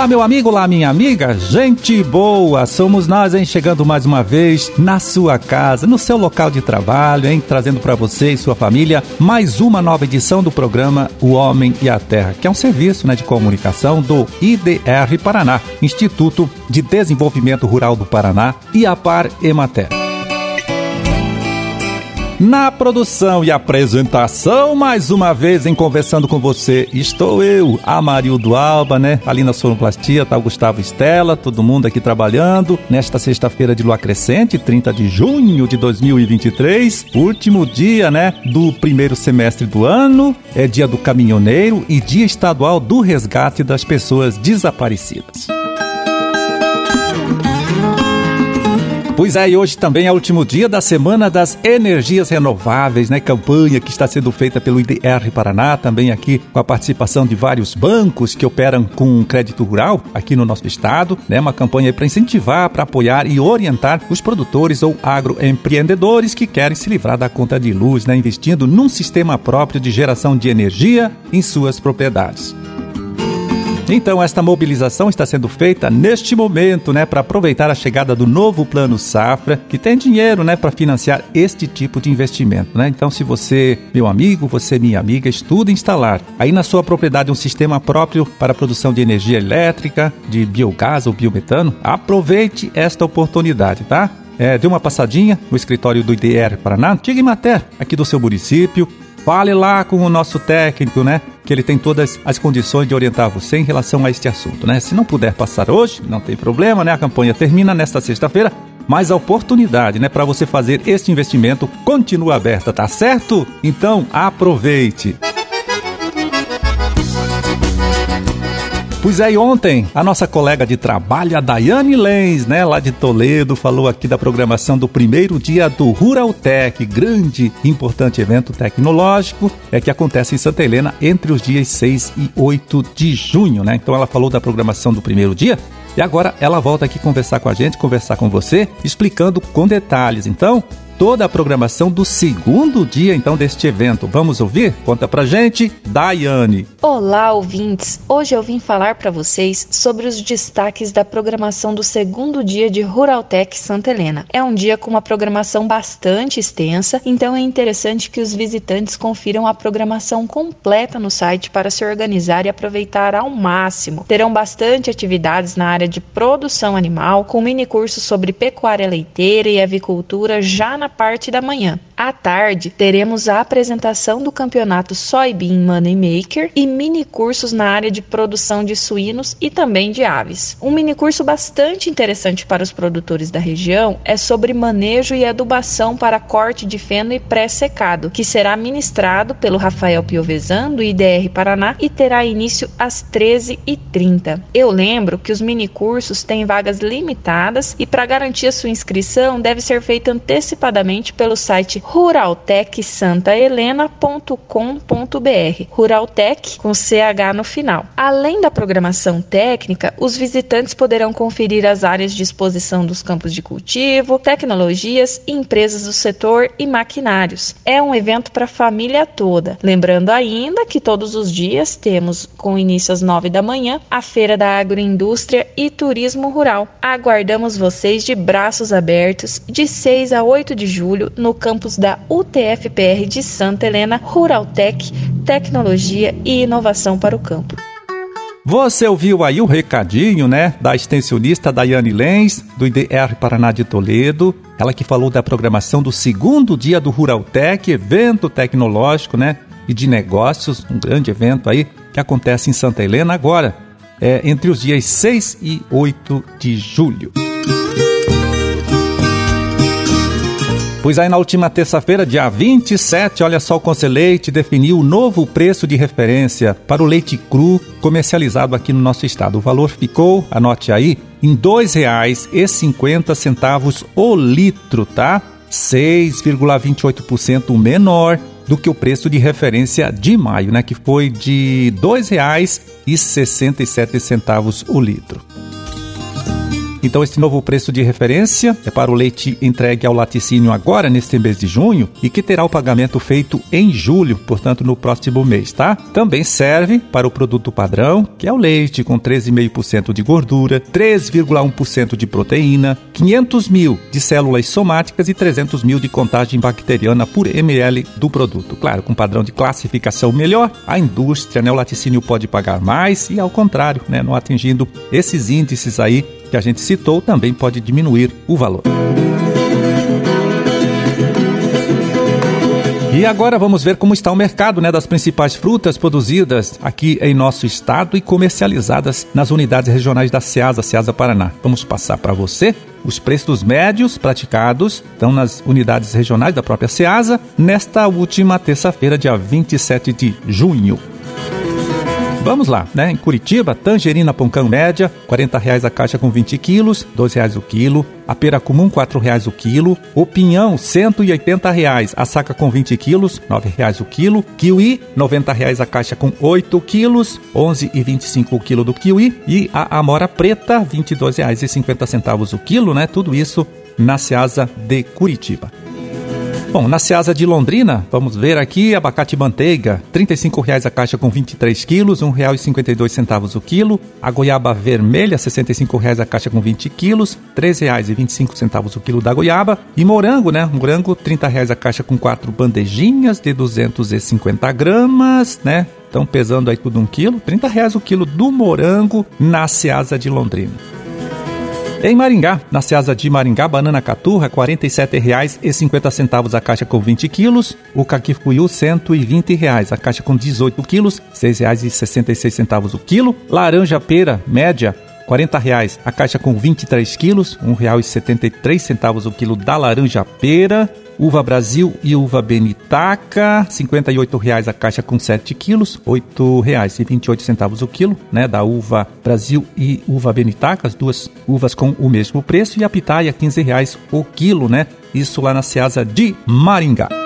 Olá, meu amigo, olá, minha amiga, gente boa, somos nós, hein, chegando mais uma vez na sua casa, no seu local de trabalho, hein, trazendo para você e sua família mais uma nova edição do programa O Homem e a Terra, que é um serviço né, de comunicação do IDR Paraná, Instituto de Desenvolvimento Rural do Paraná e a Par Emater. Na produção e apresentação, mais uma vez em Conversando com Você, estou eu, Amarildo Alba, né? Ali na Sonoplastia tá o Gustavo Estela, todo mundo aqui trabalhando. Nesta sexta-feira de lua crescente, 30 de junho de 2023, último dia, né? Do primeiro semestre do ano, é dia do caminhoneiro e dia estadual do resgate das pessoas desaparecidas. Pois é, e hoje também é o último dia da Semana das Energias Renováveis, né? Campanha que está sendo feita pelo IDR Paraná, também aqui com a participação de vários bancos que operam com crédito rural aqui no nosso estado, né? Uma campanha para incentivar, para apoiar e orientar os produtores ou agroempreendedores que querem se livrar da conta de luz, né? Investindo num sistema próprio de geração de energia em suas propriedades. Então, esta mobilização está sendo feita neste momento, né, para aproveitar a chegada do novo Plano Safra, que tem dinheiro, né, para financiar este tipo de investimento, né? Então, se você, meu amigo, você, minha amiga, estuda instalar aí na sua propriedade um sistema próprio para a produção de energia elétrica, de biogás ou biometano, aproveite esta oportunidade, tá? É, dê uma passadinha no escritório do IDR Paraná, antiga Imater, aqui do seu município, Fale lá com o nosso técnico, né? Que ele tem todas as condições de orientar você em relação a este assunto, né? Se não puder passar hoje, não tem problema, né? A campanha termina nesta sexta-feira, mas a oportunidade, né, para você fazer este investimento continua aberta, tá certo? Então aproveite. Pois é, e ontem a nossa colega de trabalho, a Daiane Lenz, né, lá de Toledo, falou aqui da programação do primeiro dia do Ruraltec, grande e importante evento tecnológico, é que acontece em Santa Helena entre os dias 6 e 8 de junho, né? Então ela falou da programação do primeiro dia e agora ela volta aqui conversar com a gente, conversar com você, explicando com detalhes. Então, toda a programação do segundo dia então deste evento. Vamos ouvir? Conta pra gente, Daiane. Olá, ouvintes. Hoje eu vim falar para vocês sobre os destaques da programação do segundo dia de Ruraltec Santa Helena. É um dia com uma programação bastante extensa, então é interessante que os visitantes confiram a programação completa no site para se organizar e aproveitar ao máximo. Terão bastante atividades na área de produção animal, com mini cursos sobre pecuária leiteira e avicultura já na parte da manhã. À tarde, teremos a apresentação do campeonato Soybean Moneymaker e mini cursos na área de produção de suínos e também de aves. Um mini curso bastante interessante para os produtores da região é sobre manejo e adubação para corte de feno e pré-secado, que será ministrado pelo Rafael Piovesan do IDR Paraná e terá início às 13h30. Eu lembro que os mini cursos têm vagas limitadas e para garantir a sua inscrição deve ser feita antecipadamente pelo site ruraltecsantahelena.com.br. Ruraltec com CH no final. Além da programação técnica, os visitantes poderão conferir as áreas de exposição dos campos de cultivo, tecnologias, empresas do setor e maquinários. É um evento para a família toda. Lembrando ainda que todos os dias temos, com início às 9 da manhã, a Feira da Agroindústria e Turismo Rural. Aguardamos vocês de braços abertos de 6 a 8 de julho no campus da UTFPR de Santa Helena, Ruraltec, Tecnologia e Inovação para o Campo. Você ouviu aí o recadinho, né, da extensionista Daiane Lenz, do IDR Paraná de Toledo, ela que falou da programação do segundo dia do Ruraltec, evento tecnológico, né, e de negócios, um grande evento aí que acontece em Santa Helena agora, é, entre os dias 6 e 8 de julho. Pois aí na última terça-feira, dia 27, olha só, o Conselheite definiu o novo preço de referência para o leite cru comercializado aqui no nosso estado. O valor ficou, anote aí, em R$ 2,50 o litro, tá? 6,28% menor do que o preço de referência de maio, né, que foi de R$ 2,67 o litro. Então, esse novo preço de referência é para o leite entregue ao laticínio agora, neste mês de junho, e que terá o pagamento feito em julho, portanto, no próximo mês, tá? Também serve para o produto padrão, que é o leite com 13,5% de gordura, 3,1% de proteína, 500 mil de células somáticas e 300 mil de contagem bacteriana por ml do produto. Claro, com padrão de classificação melhor, a indústria, né, o laticínio pode pagar mais e, ao contrário, né, não atingindo esses índices aí que a gente citou, também pode diminuir o valor. E agora vamos ver como está o mercado né, das principais frutas produzidas aqui em nosso estado e comercializadas nas unidades regionais da SEASA, SEASA Paraná. Vamos passar para você os preços médios praticados estão nas unidades regionais da própria SEASA nesta última terça-feira, dia 27 de junho. Vamos lá, né? Em Curitiba, tangerina poncão média, R$ reais a caixa com 20 quilos, R$ reais o quilo. A pera comum, R$ reais o quilo. O pinhão, R$ reais a saca com 20 quilos, R$ reais o quilo. Kiwi, R$ reais a caixa com 8 quilos, R$ 11,25 o quilo do kiwi. E a amora preta, R$ 22,50 o quilo, né? Tudo isso na Seasa de Curitiba. Bom, na Seasa de Londrina, vamos ver aqui, abacate manteiga, R$ 35,00 a caixa com 23 quilos, R$ 1,52 o quilo. A goiaba vermelha, R$ 65,00 a caixa com 20 quilos, R$ 3,25 o quilo da goiaba. E morango, né? Morango, R$ 30,00 a caixa com quatro bandejinhas de 250 gramas, né? Estão pesando aí tudo um quilo, R$ 30,00 o quilo do morango na Seasa de Londrina. Em Maringá, na Ceasa de Maringá, banana caturra, R$ 47,50 a caixa com 20 quilos. O caquifuiu, 120 reais, a caixa com 18 quilos, R$ 6,66 o quilo. Laranja pera, média, 40 reais, a caixa com 23 quilos, R$ 1,73 o quilo da laranja pera. Uva Brasil e uva Benitaca, R$ 58,00 a caixa com 7 quilos, R$ 8,28 o quilo, né, da uva Brasil e uva Benitaca, as duas uvas com o mesmo preço, e a pitaia, R$ 15,00 o quilo, né, isso lá na Ceasa de Maringá.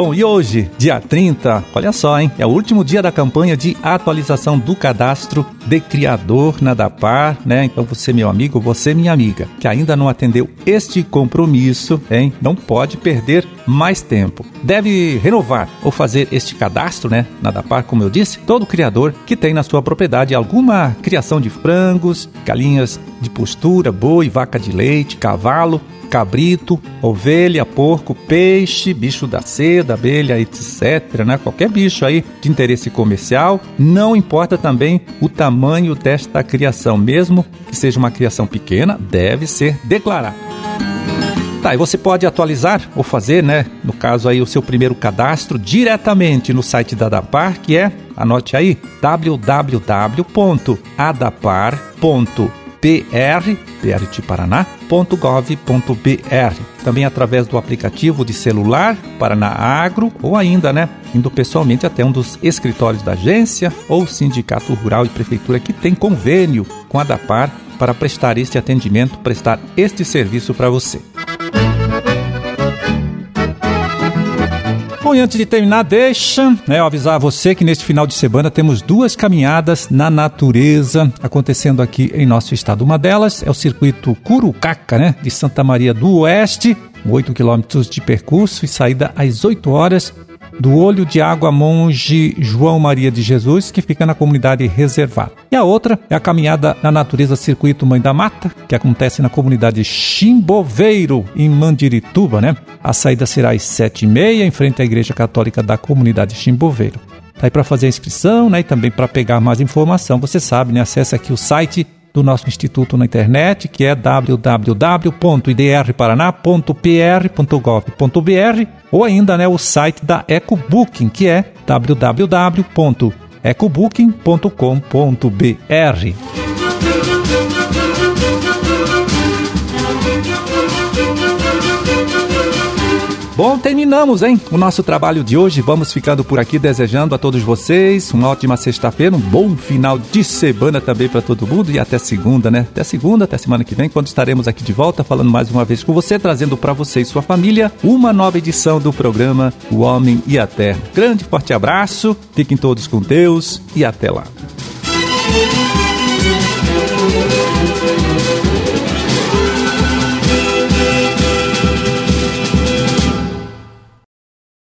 Bom, e hoje, dia 30, olha só, hein? É o último dia da campanha de atualização do cadastro de criador na DAPAR, né? Então você, meu amigo, você, minha amiga, que ainda não atendeu este compromisso, hein? Não pode perder mais tempo. Deve renovar ou fazer este cadastro, né? Na DAPAR, como eu disse, todo criador que tem na sua propriedade alguma criação de frangos, galinhas de postura, boi, vaca de leite, cavalo, cabrito, ovelha, porco, peixe, bicho da seda, abelha, etc. Né? Qualquer bicho aí de interesse comercial. Não importa também o tamanho desta criação, mesmo que seja uma criação pequena, deve ser declarado. Tá, e você pode atualizar ou fazer, né, no caso aí, o seu primeiro cadastro diretamente no site da ADAPAR, que é, anote aí, www.adapar.com pr, de Paraná.gov.br. Também através do aplicativo de celular Paraná Agro ou ainda, né, indo pessoalmente até um dos escritórios da agência ou sindicato rural e prefeitura que tem convênio com a DAPAR para prestar este atendimento, prestar este serviço para você. Bom, e antes de terminar, deixa né, eu avisar você que neste final de semana temos duas caminhadas na natureza acontecendo aqui em nosso estado. Uma delas é o circuito Curucaca, né, de Santa Maria do Oeste, 8 quilômetros de percurso e saída às 8 horas do Olho de Água Monge João Maria de Jesus, que fica na comunidade reservada. E a outra é a caminhada na natureza Circuito Mãe da Mata, que acontece na comunidade Chimboveiro, em Mandirituba, né? A saída será às sete e meia, em frente à Igreja Católica da comunidade Chimboveiro. Tá aí para fazer a inscrição, né? E também para pegar mais informação, você sabe, né? Acesse aqui o site do nosso instituto na internet, que é www.idrparaná.pr.gov.br ou ainda né, o site da EcoBooking, que é www.ecobooking.com.br. Bom, terminamos, hein? O nosso trabalho de hoje. Vamos ficando por aqui desejando a todos vocês uma ótima sexta-feira, um bom final de semana também para todo mundo e até segunda, né? Até segunda, até semana que vem, quando estaremos aqui de volta falando mais uma vez com você, trazendo para você e sua família uma nova edição do programa O Homem e a Terra. Grande forte abraço, fiquem todos com Deus e até lá.